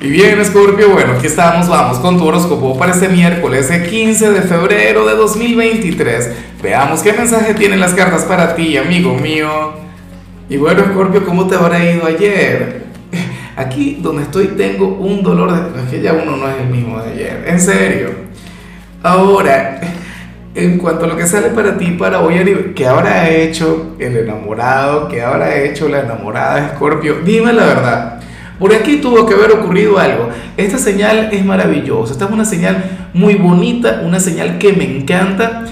Y bien, Scorpio, bueno, aquí estamos, vamos con tu horóscopo para este miércoles, el 15 de febrero de 2023. Veamos qué mensaje tienen las cartas para ti, amigo mío. Y bueno, Scorpio, ¿cómo te habrá ido ayer? Aquí donde estoy tengo un dolor de... Es que ya uno no es el mismo de ayer, en serio. Ahora, en cuanto a lo que sale para ti para hoy, ¿qué habrá hecho el enamorado? ¿Qué habrá hecho la enamorada de Scorpio? Dime la verdad. Por aquí tuvo que haber ocurrido algo. Esta señal es maravillosa, esta es una señal muy bonita, una señal que me encanta,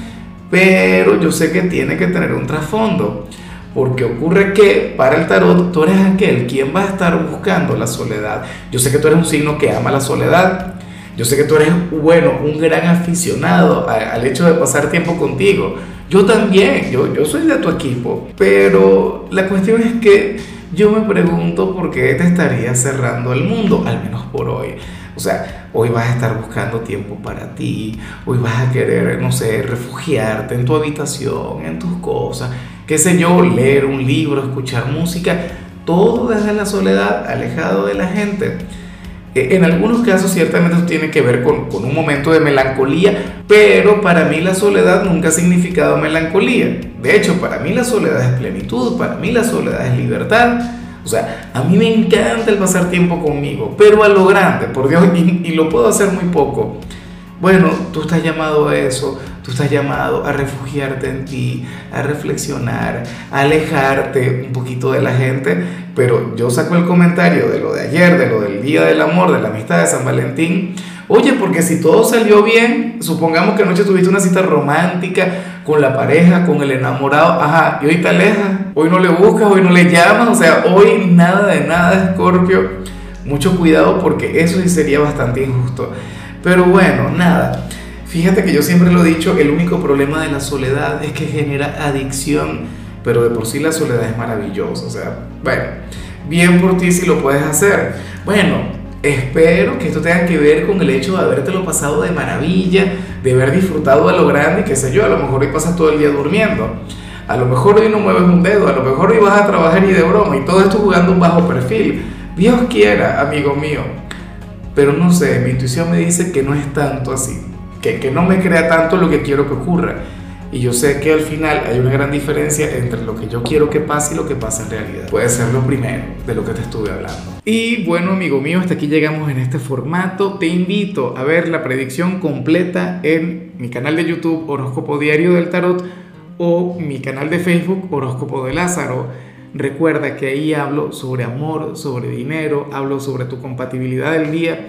pero yo sé que tiene que tener un trasfondo. Porque ocurre que para el tarot tú eres aquel quien va a estar buscando la soledad. Yo sé que tú eres un signo que ama la soledad. Yo sé que tú eres, bueno, un gran aficionado al hecho de pasar tiempo contigo. Yo también, yo, yo soy de tu equipo. Pero la cuestión es que yo me pregunto por qué te estaría cerrando el mundo, al menos por hoy. O sea, hoy vas a estar buscando tiempo para ti, hoy vas a querer, no sé, refugiarte en tu habitación, en tus cosas, qué sé yo, leer un libro, escuchar música, todo desde la soledad, alejado de la gente. Eh, en algunos casos ciertamente tiene que ver con, con, un momento de melancolía, pero para mí la soledad nunca ha significado melancolía. De hecho, para mí la soledad es plenitud, para mí la soledad es libertad. O sea, a mí me encanta el pasar tiempo conmigo, pero a lo grande, por Dios, y, y lo puedo hacer muy poco. Bueno, tú estás llamado a eso, tú estás llamado a refugiarte en ti, a reflexionar, a alejarte un poquito de la gente, pero yo saco el comentario de lo de ayer, de lo del Día del Amor, de la amistad de San Valentín. Oye, porque si todo salió bien, supongamos que anoche tuviste una cita romántica con la pareja, con el enamorado, ajá, y hoy te alejas, hoy no le buscas, hoy no le llamas, o sea, hoy nada de nada, Scorpio. Mucho cuidado porque eso sí sería bastante injusto. Pero bueno, nada. Fíjate que yo siempre lo he dicho, el único problema de la soledad es que genera adicción, pero de por sí la soledad es maravillosa. O sea, bueno, bien por ti si lo puedes hacer. Bueno, espero que esto tenga que ver con el hecho de habértelo pasado de maravilla, de haber disfrutado a lo grande, qué sé yo, a lo mejor hoy pasas todo el día durmiendo. A lo mejor hoy no mueves un dedo, a lo mejor hoy vas a trabajar y de broma, y todo esto jugando un bajo perfil. Dios quiera, amigo mío, pero no sé, mi intuición me dice que no es tanto así, que, no me crea tanto lo que quiero que ocurra. Y yo sé que al final hay una gran diferencia entre lo que yo quiero que pase y lo que pasa en realidad. Puede ser lo primero de lo que te estuve hablando. Y bueno, amigo mío, hasta aquí llegamos en este formato. Te invito a ver la predicción completa en mi canal de YouTube Horóscopo Diario del Tarot o mi canal de Facebook Horóscopo de Lázaro. Recuerda que ahí hablo sobre amor, sobre dinero, hablo sobre tu compatibilidad del día.